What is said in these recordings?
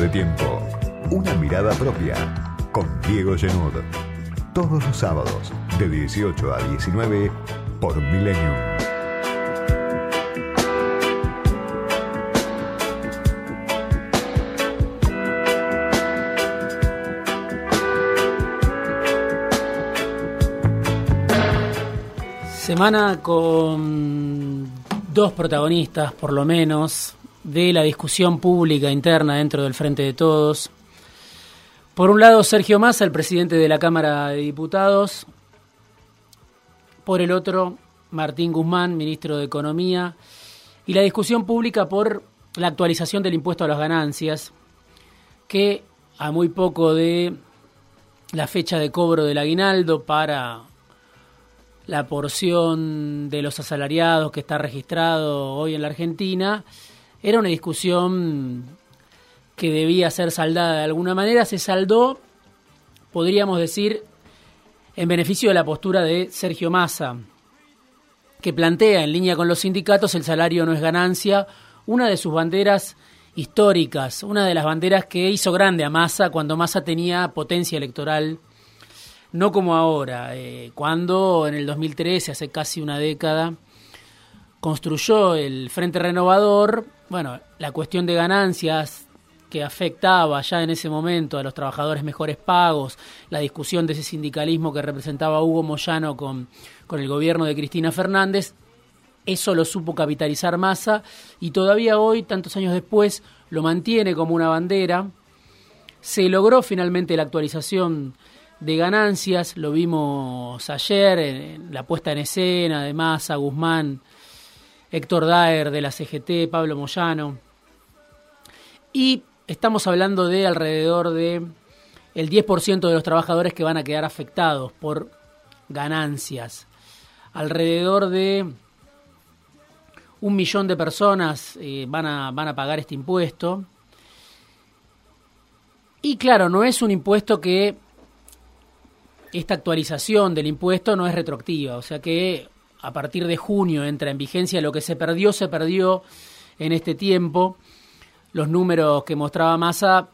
De tiempo. Una mirada propia. Con Diego Genud. Todos los sábados, de 18 a 19, por Millennium. Semana con dos protagonistas, por lo menos, de la discusión pública interna dentro del Frente de Todos. Por un lado, Sergio Massa, el presidente de la Cámara de Diputados. Por el otro, Martín Guzmán, ministro de Economía. Y la discusión pública por la actualización del impuesto a las ganancias, que a muy poco de la fecha de cobro del aguinaldo para la porción de los asalariados que está registrado hoy en la Argentina, era una discusión que debía ser saldada de alguna manera, se saldó, podríamos decir, en beneficio de la postura de Sergio Massa, que plantea en línea con los sindicatos el salario no es ganancia, una de sus banderas históricas, una de las banderas que hizo grande a Massa cuando Massa tenía potencia electoral, no como ahora, eh, cuando en el 2013, hace casi una década, construyó el Frente Renovador, bueno, la cuestión de ganancias que afectaba ya en ese momento a los trabajadores mejores pagos, la discusión de ese sindicalismo que representaba Hugo Moyano con, con el gobierno de Cristina Fernández, eso lo supo capitalizar Massa y todavía hoy, tantos años después, lo mantiene como una bandera. Se logró finalmente la actualización de ganancias, lo vimos ayer en la puesta en escena de Massa, Guzmán, Héctor Daer de la CGT, Pablo Moyano. Y estamos hablando de alrededor de el 10% de los trabajadores que van a quedar afectados por ganancias. Alrededor de un millón de personas eh, van, a, van a pagar este impuesto. Y claro, no es un impuesto que esta actualización del impuesto no es retroactiva, o sea que a partir de junio entra en vigencia. Lo que se perdió, se perdió en este tiempo. Los números que mostraba Massa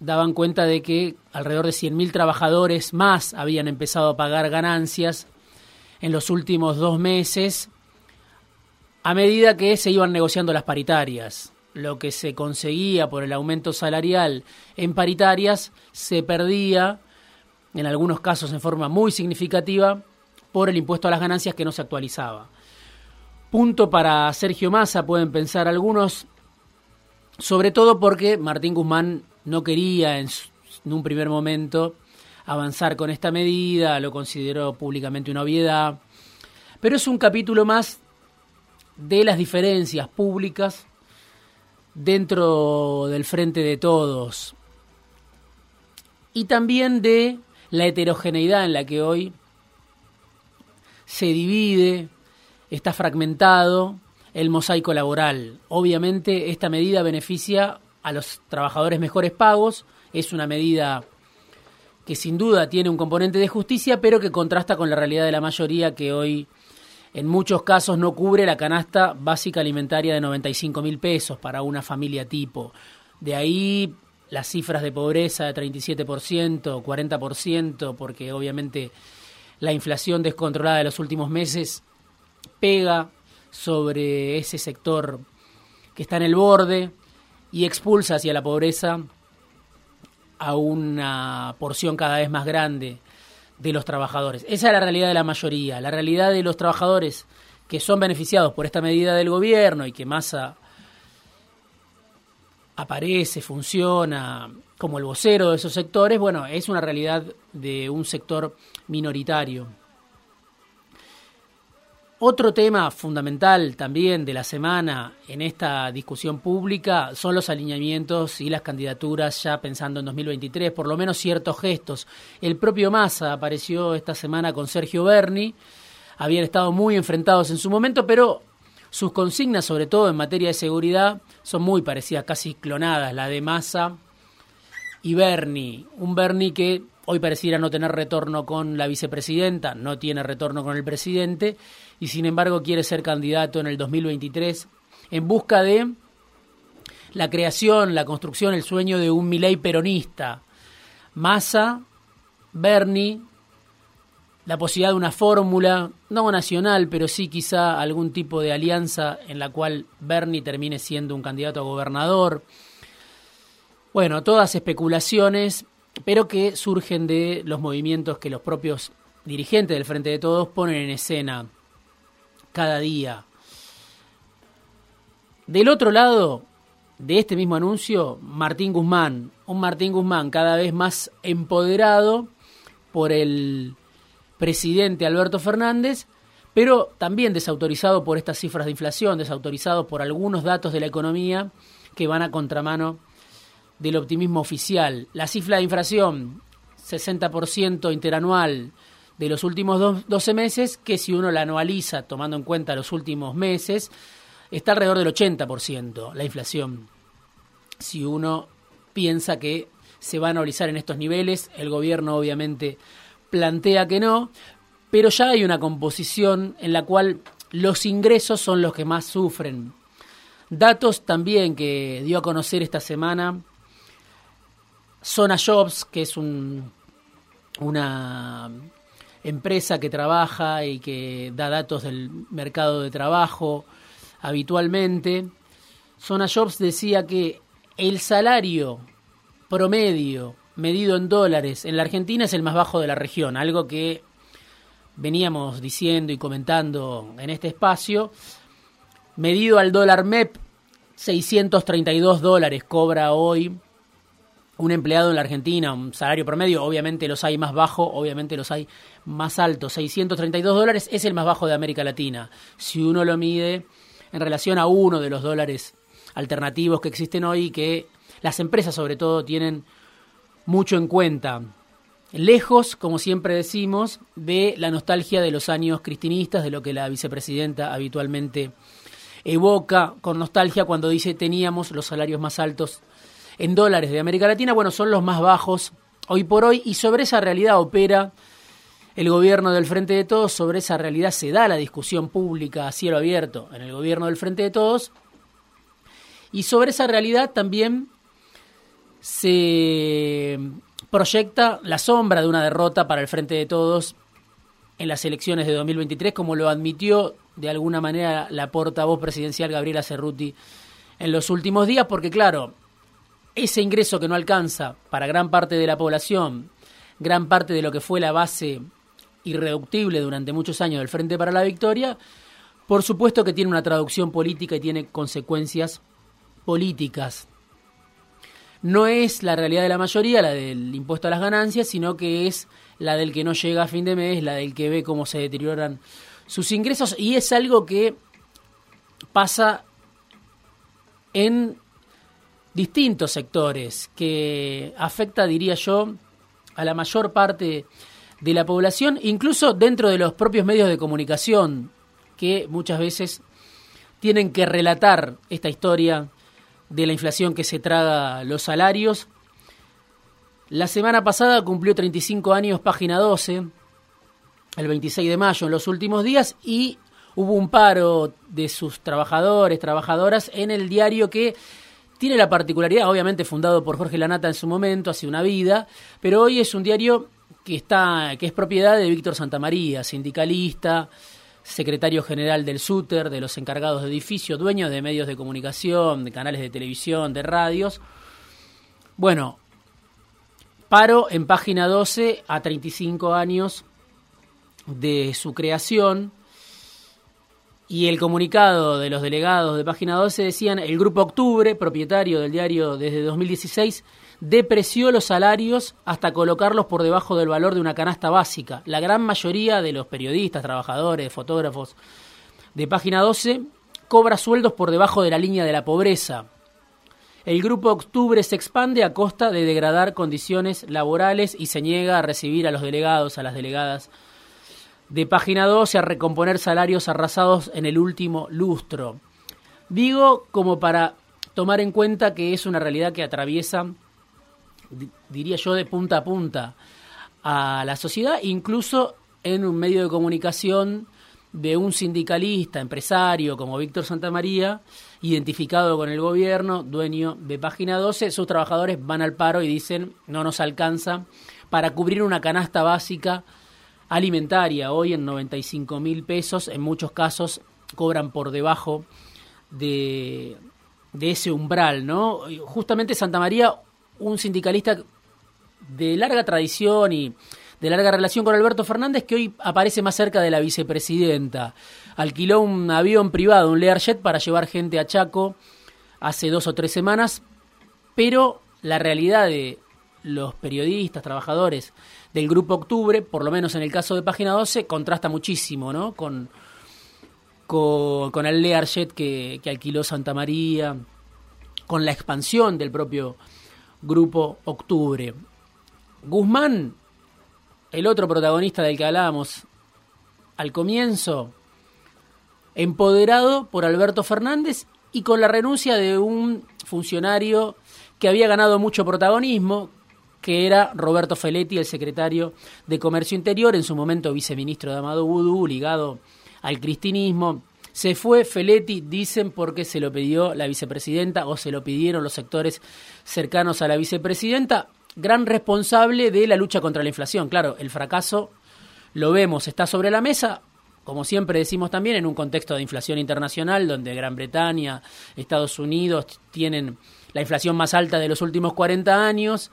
daban cuenta de que alrededor de 100.000 trabajadores más habían empezado a pagar ganancias en los últimos dos meses a medida que se iban negociando las paritarias. Lo que se conseguía por el aumento salarial en paritarias se perdía, en algunos casos en forma muy significativa, por el impuesto a las ganancias que no se actualizaba. Punto para Sergio Massa, pueden pensar algunos, sobre todo porque Martín Guzmán no quería en, un primer momento avanzar con esta medida, lo consideró públicamente una obviedad, pero es un capítulo más de las diferencias públicas dentro del frente de todos y también de la heterogeneidad en la que hoy se divide, está fragmentado el mosaico laboral. Obviamente esta medida beneficia a los trabajadores mejores pagos, es una medida que sin duda tiene un componente de justicia, pero que contrasta con la realidad de la mayoría que hoy en muchos casos no cubre la canasta básica alimentaria de 95 mil pesos para una familia tipo. De ahí las cifras de pobreza de 37%, 40%, porque obviamente la inflación descontrolada de los últimos meses pega sobre ese sector que está en el borde y expulsa hacia la pobreza a una porción cada vez más grande de los trabajadores. Esa es la realidad de la mayoría. La realidad de los trabajadores que son beneficiados por esta medida del gobierno y que Massa aparece, funciona como el vocero de esos sectores, bueno, es una realidad de un sector minoritario. Otro tema fundamental también de la semana en esta discusión pública son los alineamientos y las candidaturas ya pensando en 2023, por lo menos ciertos gestos. El propio Massa apareció esta semana con Sergio Berni, habían estado muy enfrentados en su momento, pero sus consignas, sobre todo en materia de seguridad, son muy parecidas, casi clonadas, la de Massa y Berni. Un Berni que hoy pareciera no tener retorno con la vicepresidenta, no tiene retorno con el presidente y sin embargo quiere ser candidato en el 2023 en busca de la creación, la construcción, el sueño de un Milei peronista. Massa, Bernie, la posibilidad de una fórmula, no nacional, pero sí quizá algún tipo de alianza en la cual Bernie termine siendo un candidato a gobernador. Bueno, todas especulaciones, pero que surgen de los movimientos que los propios dirigentes del Frente de Todos ponen en escena cada día. Del otro lado de este mismo anuncio, Martín Guzmán, un Martín Guzmán cada vez más empoderado por el presidente Alberto Fernández, pero también desautorizado por estas cifras de inflación, desautorizado por algunos datos de la economía que van a contramano del optimismo oficial. La cifra de inflación, 60% interanual de los últimos 12 meses, que si uno la anualiza tomando en cuenta los últimos meses, está alrededor del 80% la inflación. Si uno piensa que se va a anualizar en estos niveles, el gobierno obviamente plantea que no, pero ya hay una composición en la cual los ingresos son los que más sufren. Datos también que dio a conocer esta semana Zona Jobs, que es un, una empresa que trabaja y que da datos del mercado de trabajo habitualmente. Zona Jobs decía que el salario promedio medido en dólares en la Argentina es el más bajo de la región, algo que veníamos diciendo y comentando en este espacio. Medido al dólar MEP, 632 dólares cobra hoy un empleado en la Argentina, un salario promedio, obviamente los hay más bajo, obviamente los hay más altos. 632 dólares es el más bajo de América Latina. Si uno lo mide en relación a uno de los dólares alternativos que existen hoy, que las empresas sobre todo tienen mucho en cuenta. Lejos, como siempre decimos, de la nostalgia de los años cristinistas, de lo que la vicepresidenta habitualmente evoca con nostalgia cuando dice teníamos los salarios más altos en dólares de América Latina, bueno, son los más bajos hoy por hoy y sobre esa realidad opera el gobierno del Frente de Todos, sobre esa realidad se da la discusión pública a cielo abierto en el gobierno del Frente de Todos. Y sobre esa realidad también se proyecta la sombra de una derrota para el Frente de Todos en las elecciones de 2023, como lo admitió de alguna manera la portavoz presidencial Gabriela Cerruti en los últimos días, porque claro, ese ingreso que no alcanza para gran parte de la población, gran parte de lo que fue la base irreductible durante muchos años del Frente para la Victoria, por supuesto que tiene una traducción política y tiene consecuencias políticas no es la realidad de la mayoría, la del impuesto a las ganancias, sino que es la del que no llega a fin de mes, la del que ve cómo se deterioran sus ingresos. Y es algo que pasa en distintos sectores, que afecta, diría yo, a la mayor parte de la población, incluso dentro de los propios medios de comunicación, que muchas veces tienen que relatar esta historia de la inflación que se traga los salarios. La semana pasada cumplió 35 años página 12, el 26 de mayo en los últimos días, y hubo un paro de sus trabajadores, trabajadoras en el diario que tiene la particularidad, obviamente fundado por Jorge Lanata en su momento, hace una vida, pero hoy es un diario que está que es propiedad de Víctor Santamaría, sindicalista, secretario general del SUTER, de los encargados de edificio, dueño de medios de comunicación, de canales de televisión, de radios. Bueno, paro en página 12 a 35 años de su creación y el comunicado de los delegados de página 12 decían el Grupo Octubre, propietario del diario desde 2016, depreció los salarios hasta colocarlos por debajo del valor de una canasta básica. La gran mayoría de los periodistas, trabajadores, fotógrafos de página 12 cobra sueldos por debajo de la línea de la pobreza. El grupo Octubre se expande a costa de degradar condiciones laborales y se niega a recibir a los delegados, a las delegadas de página 12, a recomponer salarios arrasados en el último lustro. Digo como para tomar en cuenta que es una realidad que atraviesa diría yo, de punta a punta a la sociedad, incluso en un medio de comunicación de un sindicalista, empresario como Víctor Santamaría, identificado con el gobierno, dueño de Página 12, sus trabajadores van al paro y dicen no nos alcanza para cubrir una canasta básica alimentaria, hoy en 95 mil pesos, en muchos casos cobran por debajo de, de ese umbral, ¿no? Justamente Santa María, un sindicalista de larga tradición y de larga relación con Alberto Fernández, que hoy aparece más cerca de la vicepresidenta. Alquiló un avión privado, un Learjet, para llevar gente a Chaco hace dos o tres semanas, pero la realidad de los periodistas, trabajadores del Grupo Octubre, por lo menos en el caso de Página 12, contrasta muchísimo ¿no? con, con, el Learjet que, que alquiló Santa María, con la expansión del propio Grupo Octubre. Guzmán, el otro protagonista del que hablábamos al comienzo, empoderado por Alberto Fernández y con la renuncia de un funcionario que había ganado mucho protagonismo, que era Roberto Feletti, el secretario de Comercio Interior, en su momento viceministro de Amado Vudú, ligado al cristinismo. Se fue Feletti, dicen, porque se lo pidió la vicepresidenta o se lo pidieron los sectores cercanos a la vicepresidenta gran responsable de la lucha contra la inflación. Claro, el fracaso lo vemos, está sobre la mesa, como siempre decimos también, en un contexto de inflación internacional, donde Gran Bretaña, Estados Unidos tienen la inflación más alta de los últimos 40 años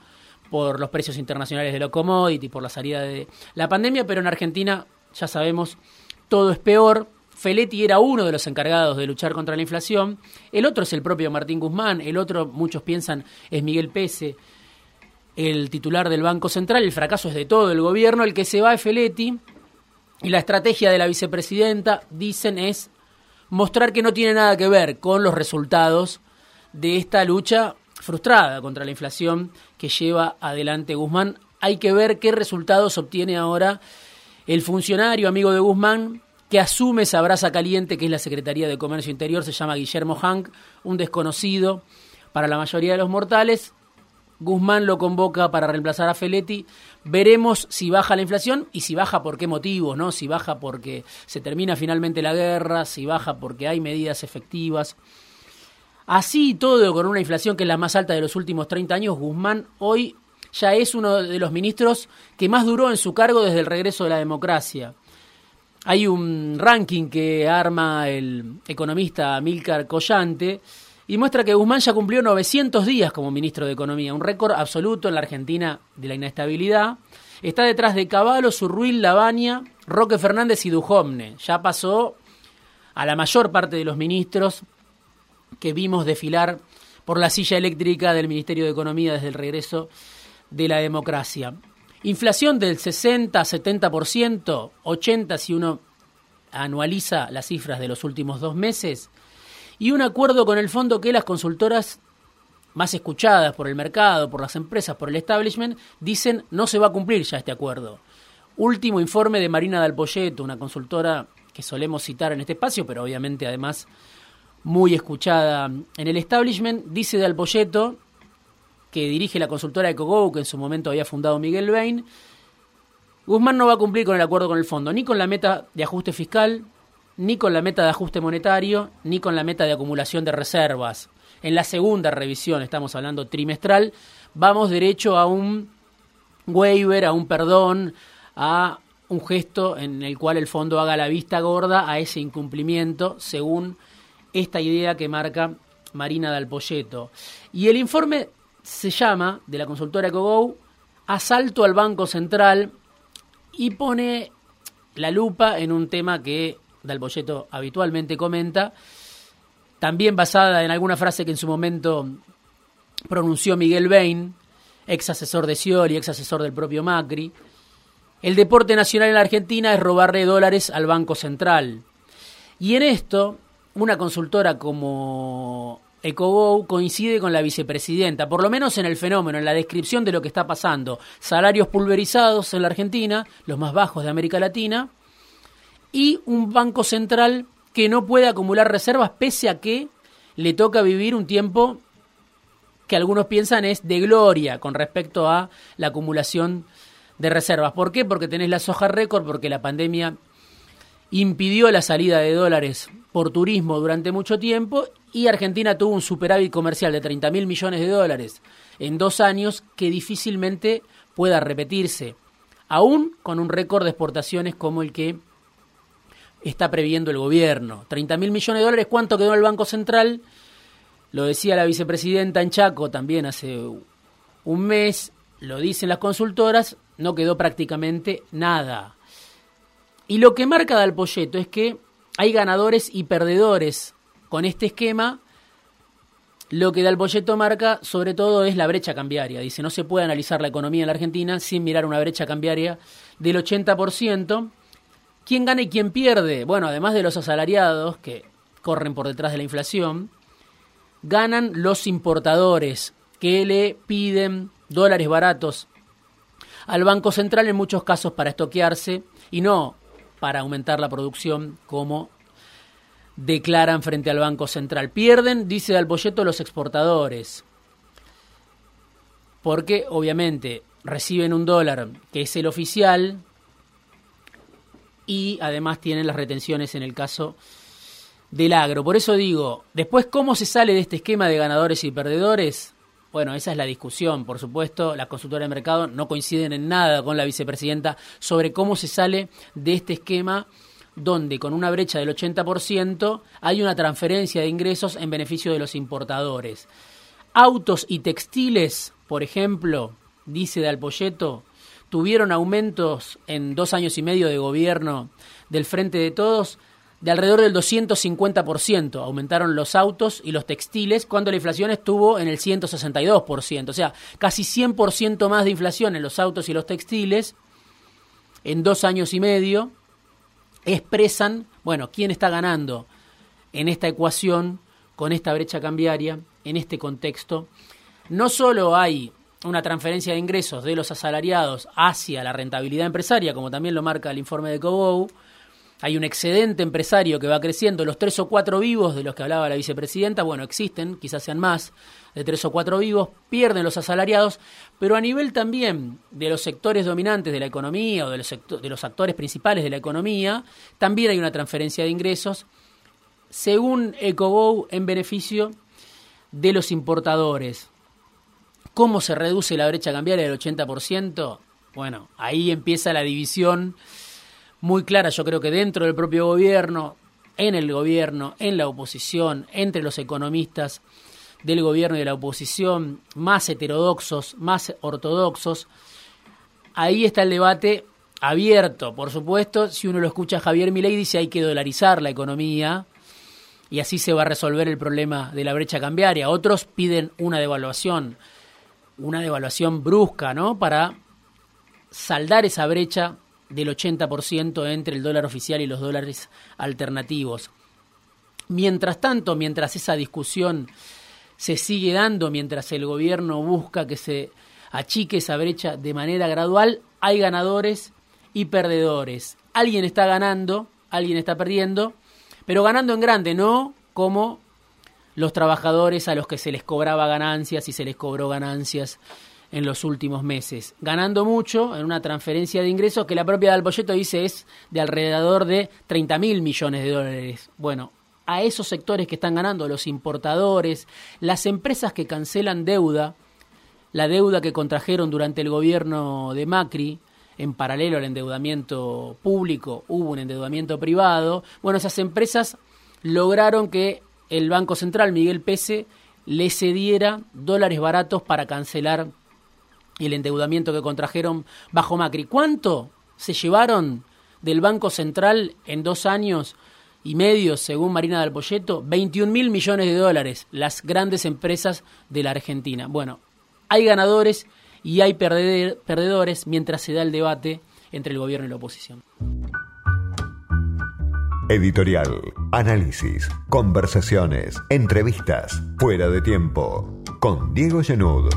por los precios internacionales de los commodities, por la salida de la pandemia, pero en Argentina, ya sabemos, todo es peor. Feletti era uno de los encargados de luchar contra la inflación, el otro es el propio Martín Guzmán, el otro, muchos piensan, es Miguel Pese, el titular del Banco Central, el fracaso es de todo el gobierno, el que se va es Feletti, y la estrategia de la vicepresidenta, dicen, es mostrar que no tiene nada que ver con los resultados de esta lucha frustrada contra la inflación que lleva adelante Guzmán. Hay que ver qué resultados obtiene ahora el funcionario amigo de Guzmán que asume esa brasa caliente que es la Secretaría de Comercio Interior, se llama Guillermo Hank, un desconocido para la mayoría de los mortales, Guzmán lo convoca para reemplazar a Feletti. Veremos si baja la inflación y si baja por qué motivos, ¿no? Si baja porque se termina finalmente la guerra, si baja porque hay medidas efectivas. Así todo, con una inflación que es la más alta de los últimos 30 años, Guzmán hoy ya es uno de los ministros que más duró en su cargo desde el regreso de la democracia. Hay un ranking que arma el economista Milcar Collante y muestra que Guzmán ya cumplió 900 días como ministro de Economía, un récord absoluto en la Argentina de la inestabilidad. Está detrás de Caballo, Surruil, Lavagna, Roque Fernández y Dujomne. Ya pasó a la mayor parte de los ministros que vimos desfilar por la silla eléctrica del Ministerio de Economía desde el regreso de la democracia. Inflación del 60-70%, 80% si uno anualiza las cifras de los últimos dos meses, y un acuerdo con el fondo que las consultoras más escuchadas por el mercado, por las empresas, por el establishment, dicen no se va a cumplir ya este acuerdo. Último informe de Marina Dalpolleto, una consultora que solemos citar en este espacio, pero obviamente además muy escuchada en el establishment, dice Dalpolleto, que dirige la consultora EcoGo, que en su momento había fundado Miguel Bain, Guzmán no va a cumplir con el acuerdo con el fondo, ni con la meta de ajuste fiscal, ni con la meta de ajuste monetario, ni con la meta de acumulación de reservas. En la segunda revisión, estamos hablando trimestral, vamos derecho a un waiver, a un perdón, a un gesto en el cual el fondo haga la vista gorda a ese incumplimiento, según esta idea que marca Marina Dalpolleto. Y el informe se llama, de la consultora EcoGo, Asalto al Banco Central y pone la lupa en un tema que Dalbolleto habitualmente comenta, también basada en alguna frase que en su momento pronunció Miguel Bain, ex asesor de Scioli, ex asesor del propio Macri. El deporte nacional en la Argentina es robarle dólares al Banco Central. Y en esto, una consultora como EcoGo coincide con la vicepresidenta, por lo menos en el fenómeno, en la descripción de lo que está pasando. Salarios pulverizados en la Argentina, los más bajos de América Latina, y un banco central que no puede acumular reservas pese a que le toca vivir un tiempo que algunos piensan es de gloria con respecto a la acumulación de reservas. ¿Por qué? Porque tenés la soja récord, porque la pandemia impidió la salida de dólares por turismo durante mucho tiempo y Argentina tuvo un superávit comercial de 30 mil millones de dólares en dos años que difícilmente pueda repetirse, aún con un récord de exportaciones como el que está previendo el gobierno. 30 mil millones de dólares, ¿cuánto quedó el Banco Central? Lo decía la vicepresidenta en Chaco también hace un mes, lo dicen las consultoras, no quedó prácticamente nada. Y lo que marca Dalpolleto es que hay ganadores y perdedores con este esquema. Lo que Dalpolleto marca sobre todo es la brecha cambiaria. Dice, no se puede analizar la economía en la Argentina sin mirar una brecha cambiaria del 80%. ¿Quién gana y quién pierde? Bueno, además de los asalariados que corren por detrás de la inflación, ganan los importadores que le piden dólares baratos al Banco Central en muchos casos para estoquearse y no para aumentar la producción como declaran frente al Banco Central. Pierden, dice Dalbolleto, los exportadores, porque obviamente reciben un dólar que es el oficial y además tienen las retenciones en el caso del agro. Por eso digo, después, ¿cómo se sale de este esquema de ganadores y perdedores? Bueno, esa es la discusión, por supuesto. Las consultoras de mercado no coinciden en nada con la vicepresidenta sobre cómo se sale de este esquema donde con una brecha del 80% hay una transferencia de ingresos en beneficio de los importadores. Autos y textiles, por ejemplo, dice Dalpolleto, tuvieron aumentos en dos años y medio de gobierno del Frente de Todos de alrededor del 250%. Aumentaron los autos y los textiles cuando la inflación estuvo en el 162%. O sea, casi 100% más de inflación en los autos y los textiles en dos años y medio expresan, bueno, quién está ganando en esta ecuación, con esta brecha cambiaria, en este contexto. No solo hay una transferencia de ingresos de los asalariados hacia la rentabilidad empresaria, como también lo marca el informe de Cobou, hay un excedente empresario que va creciendo, los tres o cuatro vivos de los que hablaba la vicepresidenta, bueno, existen, quizás sean más de tres o cuatro vivos, pierden los asalariados, pero a nivel también de los sectores dominantes de la economía o de los, de los actores principales de la economía, también hay una transferencia de ingresos, según EcoGo, en beneficio de los importadores. ¿Cómo se reduce la brecha cambiaria del 80%? Bueno, ahí empieza la división muy clara, yo creo que dentro del propio gobierno, en el gobierno, en la oposición, entre los economistas del gobierno y de la oposición, más heterodoxos, más ortodoxos, ahí está el debate abierto, por supuesto, si uno lo escucha a Javier Milei dice hay que dolarizar la economía y así se va a resolver el problema de la brecha cambiaria. Otros piden una devaluación, una devaluación brusca, ¿no? Para saldar esa brecha del 80% entre el dólar oficial y los dólares alternativos. Mientras tanto, mientras esa discusión se sigue dando, mientras el gobierno busca que se achique esa brecha de manera gradual, hay ganadores y perdedores. Alguien está ganando, alguien está perdiendo, pero ganando en grande, no como los trabajadores a los que se les cobraba ganancias y se les cobró ganancias en los últimos meses, ganando mucho en una transferencia de ingresos que la propia Dalpolleto dice es de alrededor de 30 mil millones de dólares. Bueno, a esos sectores que están ganando, los importadores, las empresas que cancelan deuda, la deuda que contrajeron durante el gobierno de Macri, en paralelo al endeudamiento público, hubo un endeudamiento privado. Bueno, esas empresas lograron que el Banco Central, Miguel Pese, le cediera dólares baratos para cancelar y el endeudamiento que contrajeron bajo Macri. ¿Cuánto se llevaron del Banco Central en dos años y medio, según Marina del Polleto? 21 mil millones de dólares, las grandes empresas de la Argentina. Bueno, hay ganadores y hay perdedores mientras se da el debate entre el gobierno y la oposición. Editorial, análisis, conversaciones, entrevistas, fuera de tiempo, con Diego Llenud.